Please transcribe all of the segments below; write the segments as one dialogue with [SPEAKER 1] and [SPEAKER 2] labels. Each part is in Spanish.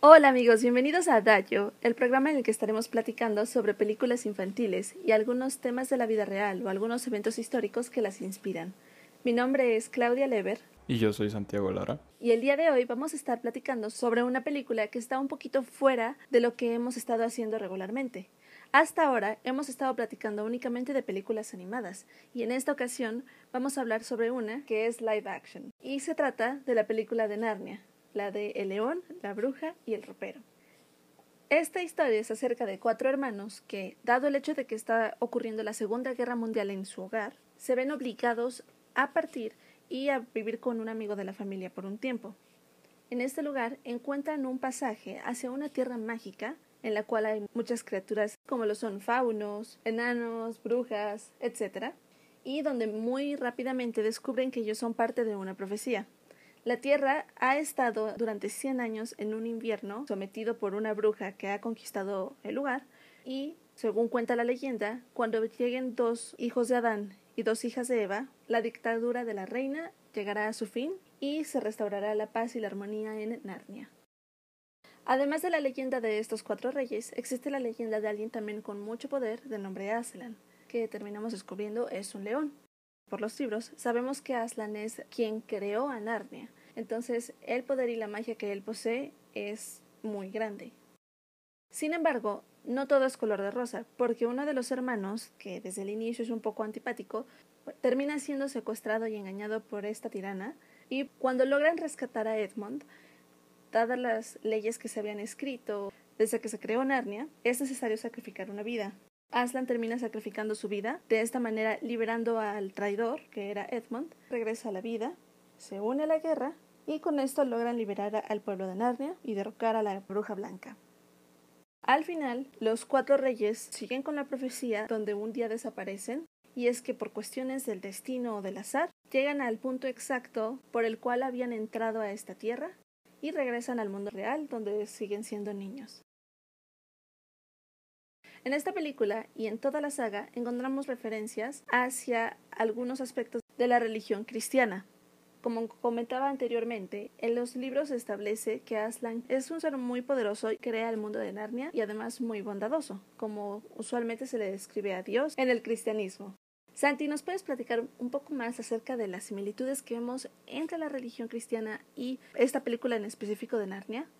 [SPEAKER 1] Hola amigos, bienvenidos a Adagio, el programa en el que estaremos platicando sobre películas infantiles y algunos temas de la vida real o algunos eventos históricos que las inspiran. Mi nombre es Claudia Lever.
[SPEAKER 2] Y yo soy Santiago Lara.
[SPEAKER 1] Y el día de hoy vamos a estar platicando sobre una película que está un poquito fuera de lo que hemos estado haciendo regularmente. Hasta ahora hemos estado platicando únicamente de películas animadas y en esta ocasión vamos a hablar sobre una que es live action y se trata de la película de Narnia, la de El león, la bruja y el ropero. Esta historia es acerca de cuatro hermanos que, dado el hecho de que está ocurriendo la Segunda Guerra Mundial en su hogar, se ven obligados a partir y a vivir con un amigo de la familia por un tiempo. En este lugar encuentran un pasaje hacia una tierra mágica en la cual hay muchas criaturas como lo son faunos, enanos, brujas, etc. Y donde muy rápidamente descubren que ellos son parte de una profecía. La Tierra ha estado durante 100 años en un invierno sometido por una bruja que ha conquistado el lugar y, según cuenta la leyenda, cuando lleguen dos hijos de Adán y dos hijas de Eva, la dictadura de la reina llegará a su fin y se restaurará la paz y la armonía en Narnia. Además de la leyenda de estos cuatro reyes, existe la leyenda de alguien también con mucho poder de nombre Aslan, que terminamos descubriendo es un león. Por los libros sabemos que Aslan es quien creó a Narnia, entonces el poder y la magia que él posee es muy grande. Sin embargo, no todo es color de rosa, porque uno de los hermanos, que desde el inicio es un poco antipático, termina siendo secuestrado y engañado por esta tirana, y cuando logran rescatar a Edmund, dadas las leyes que se habían escrito desde que se creó Narnia, es necesario sacrificar una vida. Aslan termina sacrificando su vida, de esta manera liberando al traidor, que era Edmund, regresa a la vida, se une a la guerra y con esto logran liberar al pueblo de Narnia y derrocar a la bruja blanca. Al final, los cuatro reyes siguen con la profecía donde un día desaparecen, y es que por cuestiones del destino o del azar, llegan al punto exacto por el cual habían entrado a esta tierra y regresan al mundo real donde siguen siendo niños. En esta película y en toda la saga encontramos referencias hacia algunos aspectos de la religión cristiana. Como comentaba anteriormente, en los libros se establece que Aslan es un ser muy poderoso y crea el mundo de Narnia y además muy bondadoso, como usualmente se le describe a Dios en el cristianismo. Santi, ¿nos puedes platicar un poco más acerca de las similitudes que vemos entre la religión cristiana y esta película en específico de Narnia?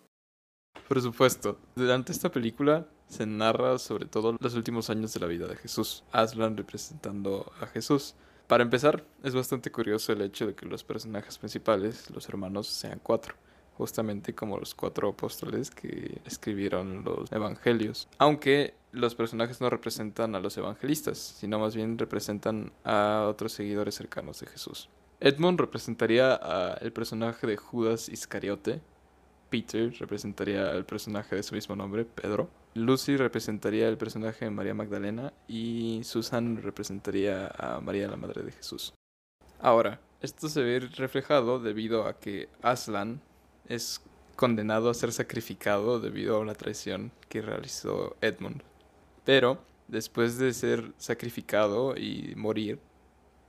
[SPEAKER 2] Por supuesto. Durante esta película se narra sobre todo los últimos años de la vida de Jesús, Aslan representando a Jesús. Para empezar, es bastante curioso el hecho de que los personajes principales, los hermanos, sean cuatro justamente como los cuatro apóstoles que escribieron los evangelios. Aunque los personajes no representan a los evangelistas, sino más bien representan a otros seguidores cercanos de Jesús. Edmund representaría al personaje de Judas Iscariote, Peter representaría al personaje de su mismo nombre, Pedro, Lucy representaría el personaje de María Magdalena y Susan representaría a María la Madre de Jesús. Ahora, esto se ve reflejado debido a que Aslan es condenado a ser sacrificado debido a la traición que realizó Edmund. Pero, después de ser sacrificado y morir,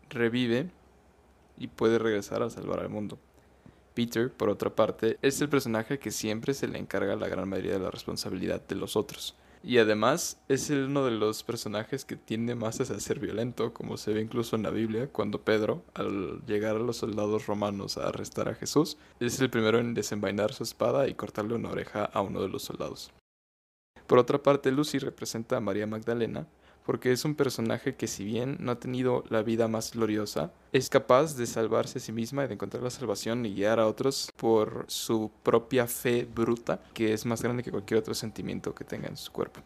[SPEAKER 2] revive y puede regresar a salvar al mundo. Peter, por otra parte, es el personaje que siempre se le encarga la gran mayoría de la responsabilidad de los otros. Y además es uno de los personajes que tiende más a ser violento, como se ve incluso en la Biblia, cuando Pedro, al llegar a los soldados romanos a arrestar a Jesús, es el primero en desenvainar su espada y cortarle una oreja a uno de los soldados. Por otra parte, Lucy representa a María Magdalena, porque es un personaje que si bien no ha tenido la vida más gloriosa, es capaz de salvarse a sí misma y de encontrar la salvación y guiar a otros por su propia fe bruta, que es más grande que cualquier otro sentimiento que tenga en su cuerpo.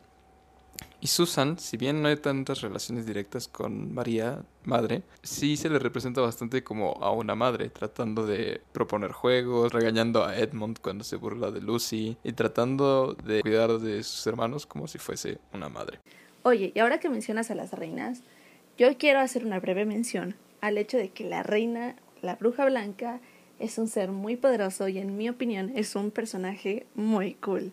[SPEAKER 2] Y Susan, si bien no hay tantas relaciones directas con María, madre, sí se le representa bastante como a una madre, tratando de proponer juegos, regañando a Edmund cuando se burla de Lucy y tratando de cuidar de sus hermanos como si fuese una madre.
[SPEAKER 1] Oye, y ahora que mencionas a las reinas, yo quiero hacer una breve mención al hecho de que la reina, la bruja blanca, es un ser muy poderoso y en mi opinión es un personaje muy cool.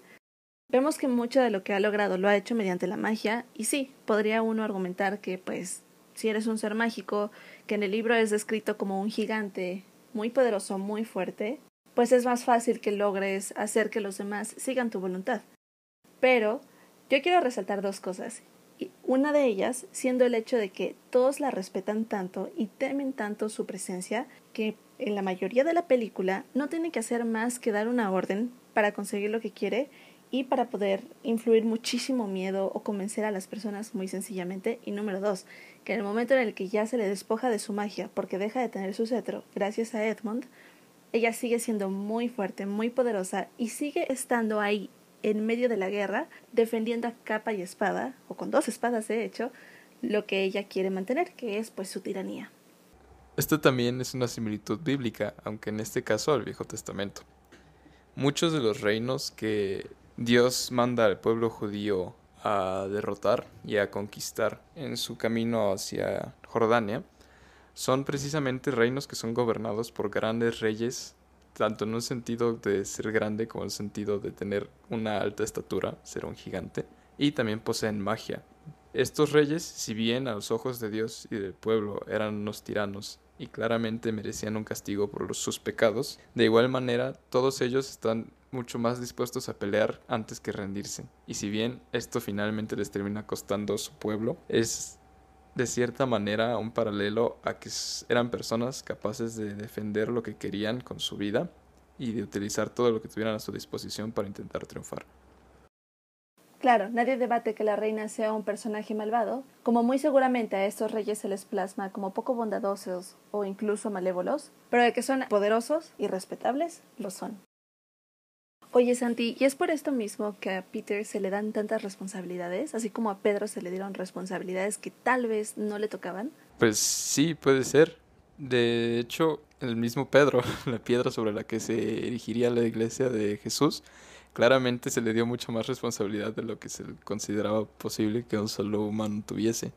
[SPEAKER 1] Vemos que mucho de lo que ha logrado lo ha hecho mediante la magia y sí, podría uno argumentar que pues si eres un ser mágico, que en el libro es descrito como un gigante muy poderoso, muy fuerte, pues es más fácil que logres hacer que los demás sigan tu voluntad. Pero yo quiero resaltar dos cosas. Una de ellas siendo el hecho de que todos la respetan tanto y temen tanto su presencia que en la mayoría de la película no tiene que hacer más que dar una orden para conseguir lo que quiere y para poder influir muchísimo miedo o convencer a las personas muy sencillamente. Y número dos, que en el momento en el que ya se le despoja de su magia porque deja de tener su cetro gracias a Edmund, ella sigue siendo muy fuerte, muy poderosa y sigue estando ahí en medio de la guerra, defendiendo a capa y espada, o con dos espadas de hecho, lo que ella quiere mantener, que es pues su tiranía.
[SPEAKER 2] Esto también es una similitud bíblica, aunque en este caso al Viejo Testamento. Muchos de los reinos que Dios manda al pueblo judío a derrotar y a conquistar en su camino hacia Jordania son precisamente reinos que son gobernados por grandes reyes, tanto en un sentido de ser grande como en el sentido de tener una alta estatura, ser un gigante, y también poseen magia. Estos reyes, si bien a los ojos de Dios y del pueblo eran unos tiranos y claramente merecían un castigo por sus pecados, de igual manera todos ellos están mucho más dispuestos a pelear antes que rendirse. Y si bien esto finalmente les termina costando su pueblo, es de cierta manera un paralelo a que eran personas capaces de defender lo que querían con su vida y de utilizar todo lo que tuvieran a su disposición para intentar triunfar.
[SPEAKER 1] Claro, nadie debate que la reina sea un personaje malvado, como muy seguramente a estos reyes se les plasma como poco bondadosos o incluso malévolos, pero de que son poderosos y respetables, lo son. Oye Santi, ¿y es por esto mismo que a Peter se le dan tantas responsabilidades, así como a Pedro se le dieron responsabilidades que tal vez no le tocaban?
[SPEAKER 2] Pues sí, puede ser. De hecho, el mismo Pedro, la piedra sobre la que se erigiría la iglesia de Jesús, claramente se le dio mucha más responsabilidad de lo que se consideraba posible que un solo humano tuviese.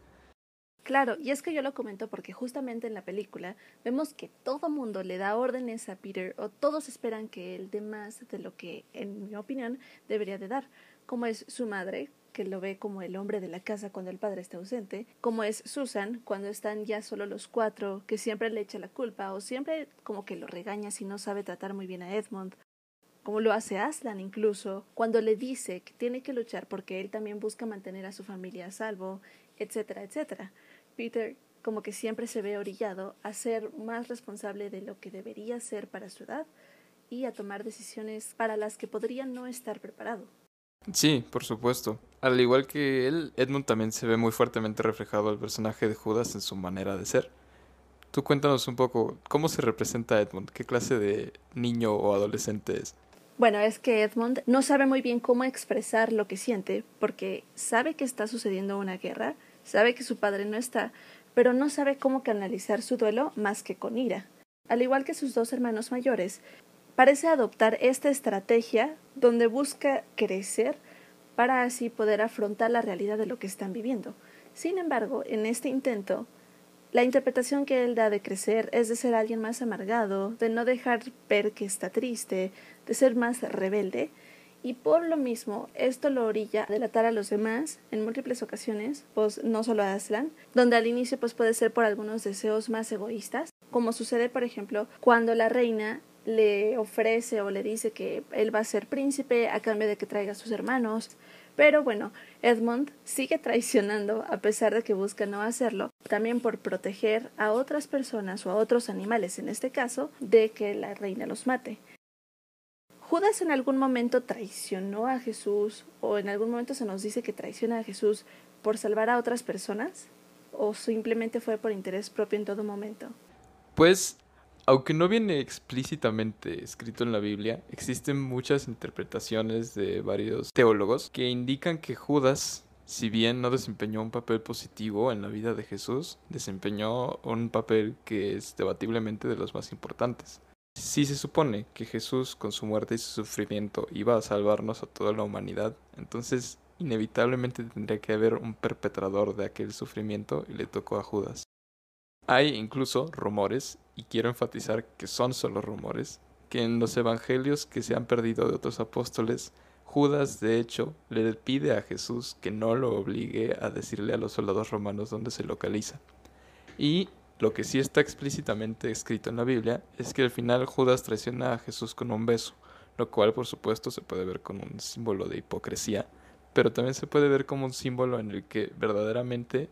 [SPEAKER 1] Claro, y es que yo lo comento porque justamente en la película vemos que todo mundo le da órdenes a Peter o todos esperan que él dé más de lo que, en mi opinión, debería de dar, como es su madre, que lo ve como el hombre de la casa cuando el padre está ausente, como es Susan cuando están ya solo los cuatro, que siempre le echa la culpa o siempre como que lo regaña si no sabe tratar muy bien a Edmund, como lo hace Aslan incluso, cuando le dice que tiene que luchar porque él también busca mantener a su familia a salvo, etcétera, etcétera. Peter como que siempre se ve orillado a ser más responsable de lo que debería ser para su edad y a tomar decisiones para las que podría no estar preparado.
[SPEAKER 2] Sí, por supuesto. Al igual que él, Edmund también se ve muy fuertemente reflejado al personaje de Judas en su manera de ser. Tú cuéntanos un poco cómo se representa Edmund, qué clase de niño o adolescente es.
[SPEAKER 1] Bueno, es que Edmund no sabe muy bien cómo expresar lo que siente porque sabe que está sucediendo una guerra Sabe que su padre no está, pero no sabe cómo canalizar su duelo más que con ira. Al igual que sus dos hermanos mayores, parece adoptar esta estrategia donde busca crecer para así poder afrontar la realidad de lo que están viviendo. Sin embargo, en este intento, la interpretación que él da de crecer es de ser alguien más amargado, de no dejar ver que está triste, de ser más rebelde, y por lo mismo esto lo orilla a delatar a los demás en múltiples ocasiones, pues no solo a Aslan, donde al inicio pues puede ser por algunos deseos más egoístas, como sucede por ejemplo cuando la reina le ofrece o le dice que él va a ser príncipe a cambio de que traiga a sus hermanos, pero bueno, Edmund sigue traicionando a pesar de que busca no hacerlo, también por proteger a otras personas o a otros animales en este caso de que la reina los mate. ¿Judas en algún momento traicionó a Jesús o en algún momento se nos dice que traiciona a Jesús por salvar a otras personas? ¿O simplemente fue por interés propio en todo momento?
[SPEAKER 2] Pues, aunque no viene explícitamente escrito en la Biblia, existen muchas interpretaciones de varios teólogos que indican que Judas, si bien no desempeñó un papel positivo en la vida de Jesús, desempeñó un papel que es debatiblemente de los más importantes. Si se supone que Jesús con su muerte y su sufrimiento iba a salvarnos a toda la humanidad, entonces inevitablemente tendría que haber un perpetrador de aquel sufrimiento y le tocó a Judas. Hay incluso rumores, y quiero enfatizar que son solo rumores, que en los evangelios que se han perdido de otros apóstoles, Judas de hecho le pide a Jesús que no lo obligue a decirle a los soldados romanos dónde se localiza. Y Lo que sí está explícitamente escrito en la Biblia es que al final Judas traiciona a Jesús con un beso, lo cual por supuesto se puede ver como un símbolo de hipocresía, pero también se puede ver como un símbolo en el que verdaderamente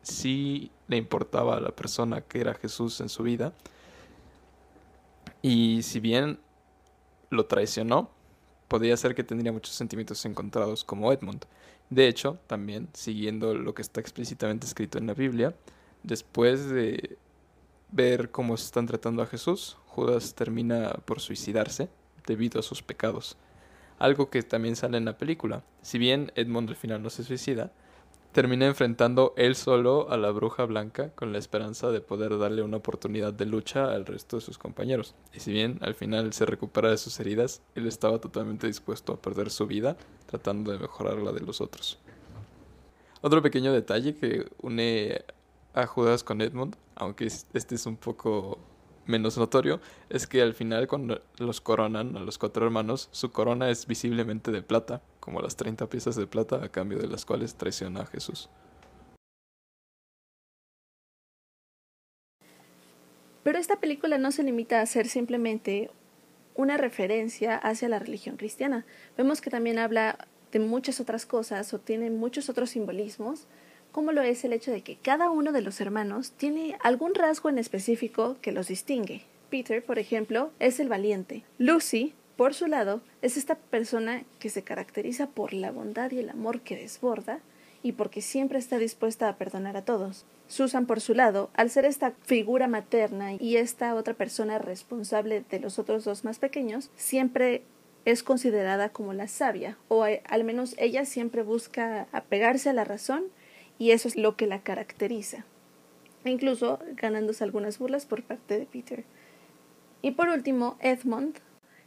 [SPEAKER 2] sí le importaba a la persona que era Jesús en su vida. Y si bien lo traicionó, podría ser que tendría muchos sentimientos encontrados como Edmund. De hecho, también, siguiendo lo que está explícitamente escrito en la Biblia, después de ver cómo se están tratando a Jesús, Judas termina por suicidarse debido a sus pecados. Algo que también sale en la película. Si bien Edmund al final no se suicida, termina enfrentando él solo a la bruja blanca con la esperanza de poder darle una oportunidad de lucha al resto de sus compañeros. Y si bien al final se recupera de sus heridas, él estaba totalmente dispuesto a perder su vida tratando de mejorar la de los otros. Otro pequeño detalle que une a Judas con Edmund, aunque este es un poco menos notorio es que al final cuando los coronan a los cuatro hermanos, su corona es visiblemente de plata, como las 30 piezas de plata a cambio de las cuales traiciona a Jesús.
[SPEAKER 1] Pero esta película no se limita a ser simplemente una referencia hacia la religión cristiana. Vemos que también habla de muchas otras cosas o tiene muchos otros simbolismos como lo es el hecho de que cada uno de los hermanos tiene algún rasgo en específico que los distingue. Peter, por ejemplo, es el valiente. Lucy, por su lado, es esta persona que se caracteriza por la bondad y el amor que desborda y porque siempre está dispuesta a perdonar a todos. Susan, por su lado, al ser esta figura materna y esta otra persona responsable de los otros dos más pequeños, siempre es considerada como la sabia, o al menos ella siempre busca apegarse a la razón y eso es lo que la caracteriza, incluso ganándose algunas burlas por parte de Peter. Y por último, Edmund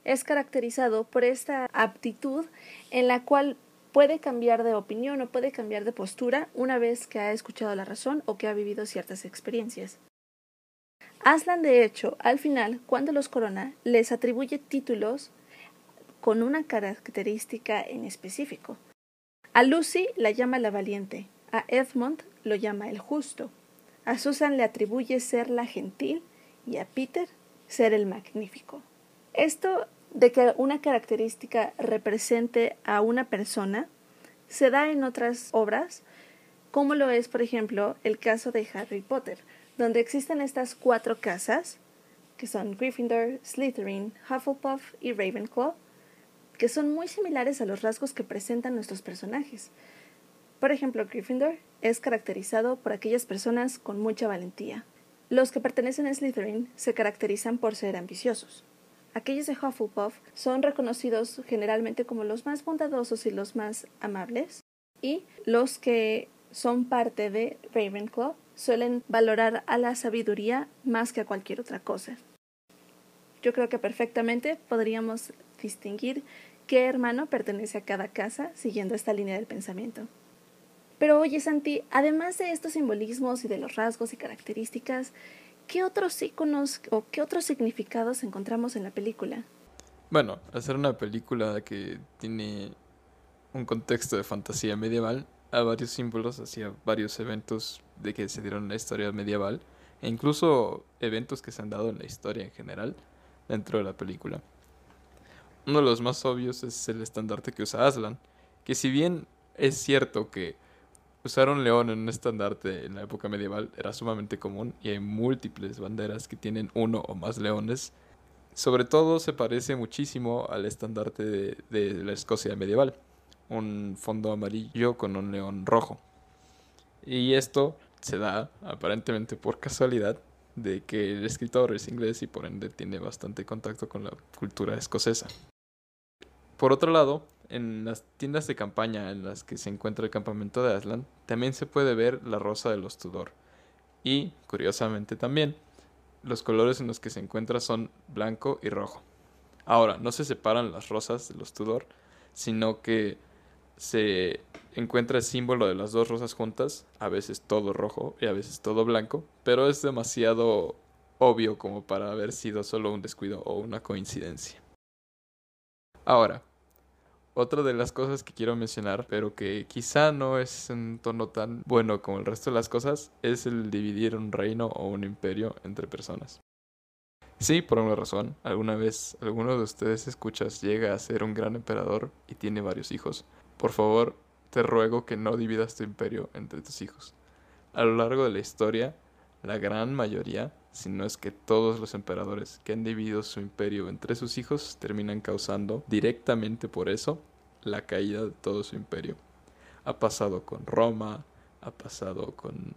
[SPEAKER 1] es caracterizado por esta aptitud en la cual puede cambiar de opinión o puede cambiar de postura una vez que ha escuchado la razón o que ha vivido ciertas experiencias. Aslan, de hecho, al final, cuando los corona, les atribuye títulos con una característica en específico. A Lucy la llama la valiente, a Edmund lo llama el justo. A Susan le atribuye ser la gentil y a Peter ser el magnífico. Esto de que una característica represente a una persona se da en otras obras, como lo es, por ejemplo, el caso de Harry Potter, donde existen estas cuatro casas, que son Gryffindor, Slytherin, Hufflepuff y Ravenclaw, que son muy similares a los rasgos que presentan nuestros personajes. Por ejemplo, Gryffindor es caracterizado por aquellas personas con mucha valentía. Los que pertenecen a Slytherin se caracterizan por ser ambiciosos. Aquellos de Hufflepuff son reconocidos generalmente como los más bondadosos y los más amables. Y los que son parte de Ravenclaw suelen valorar a la sabiduría más que a cualquier otra cosa. Yo creo que perfectamente podríamos distinguir qué hermano pertenece a cada casa siguiendo esta línea del pensamiento. Pero oye, Santi, además de estos simbolismos y de los rasgos y características, ¿qué otros iconos o qué otros significados encontramos en la película?
[SPEAKER 2] Bueno, hacer una película que tiene un contexto de fantasía medieval, hay varios símbolos hacia varios eventos de que se dieron en la historia medieval, e incluso eventos que se han dado en la historia en general dentro de la película. Uno de los más obvios es el estandarte que usa Aslan, que si bien es cierto que Usar un león en un estandarte en la época medieval era sumamente común y hay múltiples banderas que tienen uno o más leones. Sobre todo se parece muchísimo al estandarte de, la Escocia medieval, un fondo amarillo con un león rojo. Y esto se da aparentemente por casualidad de que el escritor es inglés y por ende tiene bastante contacto con la cultura escocesa. Por otro lado, en las tiendas de campaña en las que se encuentra el campamento de Aslan, también se puede ver la rosa de los Tudor. Y, curiosamente también, los colores en los que se encuentra son blanco y rojo. Ahora, no se separan las rosas de los Tudor, sino que se encuentra el símbolo de las dos rosas juntas, a veces todo rojo y a veces todo blanco, pero es demasiado obvio como para haber sido solo un descuido o una coincidencia. Ahora, Otra de las cosas que quiero mencionar, pero que quizá no es un tono tan bueno como el resto de las cosas, es el dividir un reino o un imperio entre personas. Sí, por una razón, alguna vez alguno de ustedes escuchas llega a ser un gran emperador y tiene varios hijos. Por favor, te ruego que no dividas tu imperio entre tus hijos. A lo largo de la historia, la gran mayoría, si no es que todos los emperadores que han dividido su imperio entre sus hijos terminan causando directamente por eso la caída de todo su imperio. Ha pasado con Roma, ha pasado con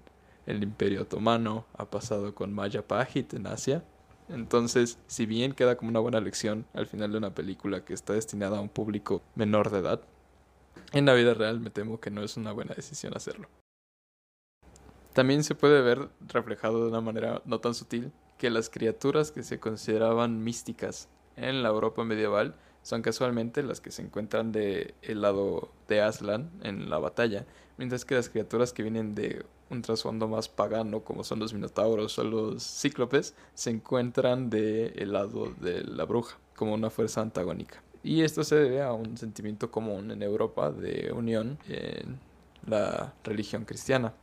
[SPEAKER 2] el imperio otomano, ha pasado con Maya Pajit en Asia, entonces, si bien queda como una buena lección al final de una película que está destinada a un público menor de edad, en la vida real me temo que no es una buena decisión hacerlo. También se puede ver reflejado de una manera no tan sutil que las criaturas que se consideraban místicas en la Europa medieval son casualmente las que se encuentran del lado de Aslan en la batalla, mientras que las criaturas que vienen de un trasfondo más pagano, como son los minotauros o los cíclopes, se encuentran del lado de la bruja, como una fuerza antagónica. Y esto se debe a un sentimiento común en Europa de unión en la religión cristiana.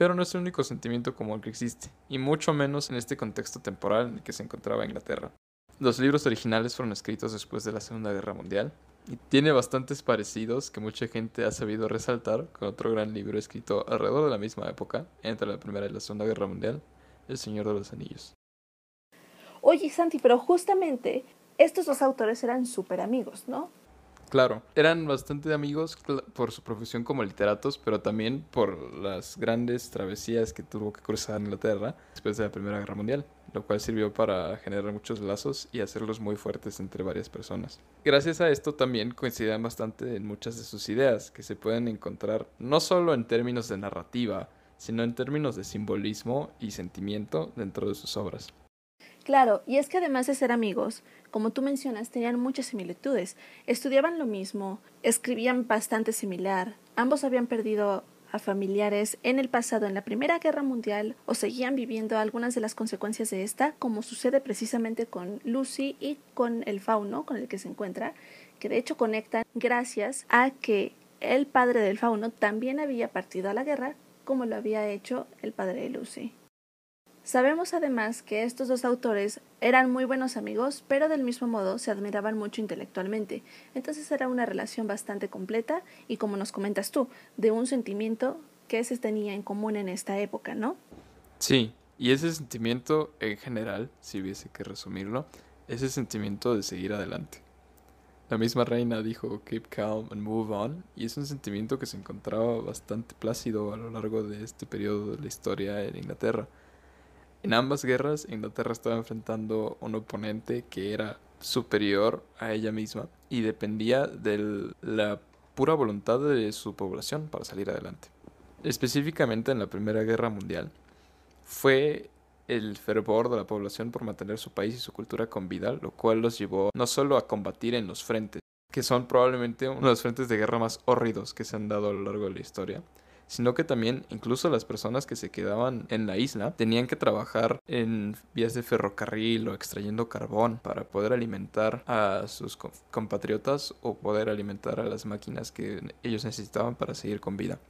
[SPEAKER 2] Pero no es el único sentimiento común que existe, y mucho menos en este contexto temporal en el que se encontraba Inglaterra. Los libros originales fueron escritos después de la Segunda Guerra Mundial, y tiene bastantes parecidos que mucha gente ha sabido resaltar con otro gran libro escrito alrededor de la misma época, entre la Primera y la Segunda Guerra Mundial, El Señor de los Anillos.
[SPEAKER 1] Oye, Santi, pero justamente estos dos autores eran súper amigos, ¿no?
[SPEAKER 2] Claro, eran bastante amigos por su profesión como literatos, pero también por las grandes travesías que tuvo que cruzar Inglaterra después de la Primera Guerra Mundial lo cual sirvió para generar muchos lazos y hacerlos muy fuertes entre varias personas. Gracias a esto también coincidían bastante en muchas de sus ideas, que se pueden encontrar no solo en términos de narrativa, sino en términos de simbolismo y sentimiento dentro de sus obras.
[SPEAKER 1] Claro, y es que además de ser amigos, como tú mencionas, tenían muchas similitudes. Estudiaban lo mismo, escribían bastante similar, ambos habían perdido a familiares en el pasado en la Primera Guerra Mundial o seguían viviendo algunas de las consecuencias de esta, como sucede precisamente con Lucy y con el fauno con el que se encuentra, que de hecho conectan gracias a que el padre del fauno también había partido a la guerra, como lo había hecho el padre de Lucy. Sabemos además que estos dos autores eran muy buenos amigos, pero del mismo modo se admiraban mucho intelectualmente. Entonces era una relación bastante completa y como nos comentas tú, de un sentimiento que se tenía en común en esta época, ¿no?
[SPEAKER 2] Sí, y ese sentimiento en general, si hubiese que resumirlo, es el sentimiento de seguir adelante. La misma reina dijo keep calm and move on, y es un sentimiento que se encontraba bastante plácido a lo largo de este periodo de la historia en Inglaterra. En ambas guerras, Inglaterra estaba enfrentando un oponente que era superior a ella misma y dependía de la pura voluntad de su población para salir adelante. Específicamente en la Primera Guerra Mundial, fue el fervor de la población por mantener su país y su cultura con vida, lo cual los llevó no solo a combatir en los frentes, que son probablemente uno de los frentes de guerra más horridos que se han dado a lo largo de la historia, sino que también incluso las personas que se quedaban en la isla tenían que trabajar en vías de ferrocarril o extrayendo carbón para poder alimentar a sus compatriotas o poder alimentar a las máquinas que ellos necesitaban para seguir con vida.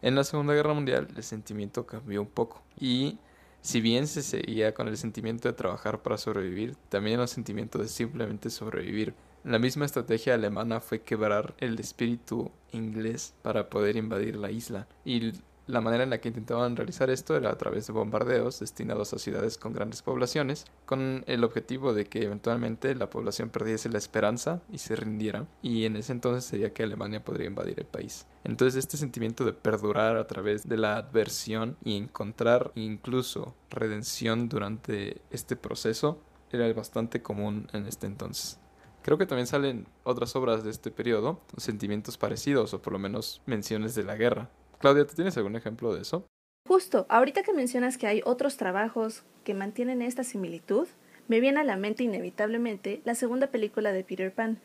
[SPEAKER 2] En la Segunda Guerra Mundial el sentimiento cambió un poco y si bien se seguía con el sentimiento de trabajar para sobrevivir, también el sentimiento de simplemente sobrevivir la misma estrategia alemana fue quebrar el espíritu inglés para poder invadir la isla y la manera en la que intentaban realizar esto era a través de bombardeos destinados a ciudades con grandes poblaciones, con el objetivo de que eventualmente la población perdiese la esperanza y se rindiera, y en ese entonces sería que Alemania podría invadir el país. Entonces este sentimiento de perdurar a través de la adversión y encontrar incluso redención durante este proceso era bastante común en este entonces. Creo que también salen otras obras de este periodo, sentimientos parecidos o por lo menos menciones de la guerra. Claudia, ¿tú tienes algún ejemplo de eso?
[SPEAKER 1] Justo, ahorita que mencionas que hay otros trabajos que mantienen esta similitud, me viene a la mente inevitablemente la segunda película de Peter Pan,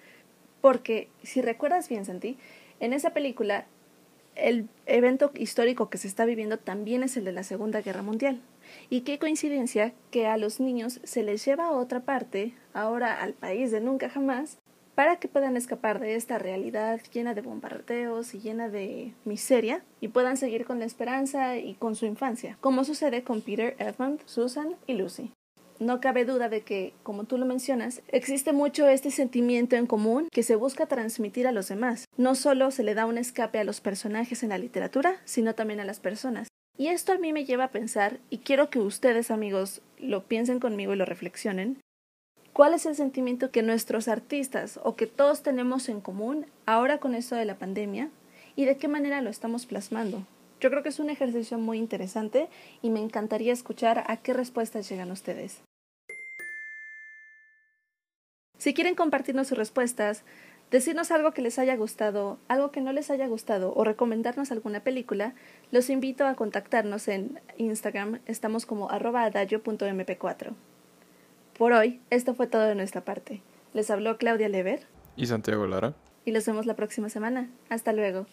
[SPEAKER 1] porque si recuerdas bien, Santi, en esa película el evento histórico que se está viviendo también es el de la Segunda Guerra Mundial. Y qué coincidencia que a los niños se les lleva a otra parte, ahora al país de nunca jamás, para que puedan escapar de esta realidad llena de bombardeos y llena de miseria y puedan seguir con la esperanza y con su infancia, como sucede con Peter, Edmund, Susan y Lucy. No cabe duda de que, como tú lo mencionas, existe mucho este sentimiento en común que se busca transmitir a los demás. No solo se le da un escape a los personajes en la literatura, sino también a las personas. Y esto a mí me lleva a pensar, y quiero que ustedes amigos lo piensen conmigo y lo reflexionen, ¿cuál es el sentimiento que nuestros artistas o que todos tenemos en común ahora con esto de la pandemia y de qué manera lo estamos plasmando? Yo creo que es un ejercicio muy interesante y me encantaría escuchar a qué respuestas llegan ustedes. Si quieren compartirnos sus respuestas, decirnos algo que les haya gustado, algo que no les haya gustado o recomendarnos alguna película, los invito a contactarnos en Instagram, estamos como arroba adagio.mp4. Por hoy, esto fue todo de nuestra parte. Les habló Claudia Lever
[SPEAKER 2] y Santiago Lara.
[SPEAKER 1] Y los vemos la próxima semana. Hasta luego.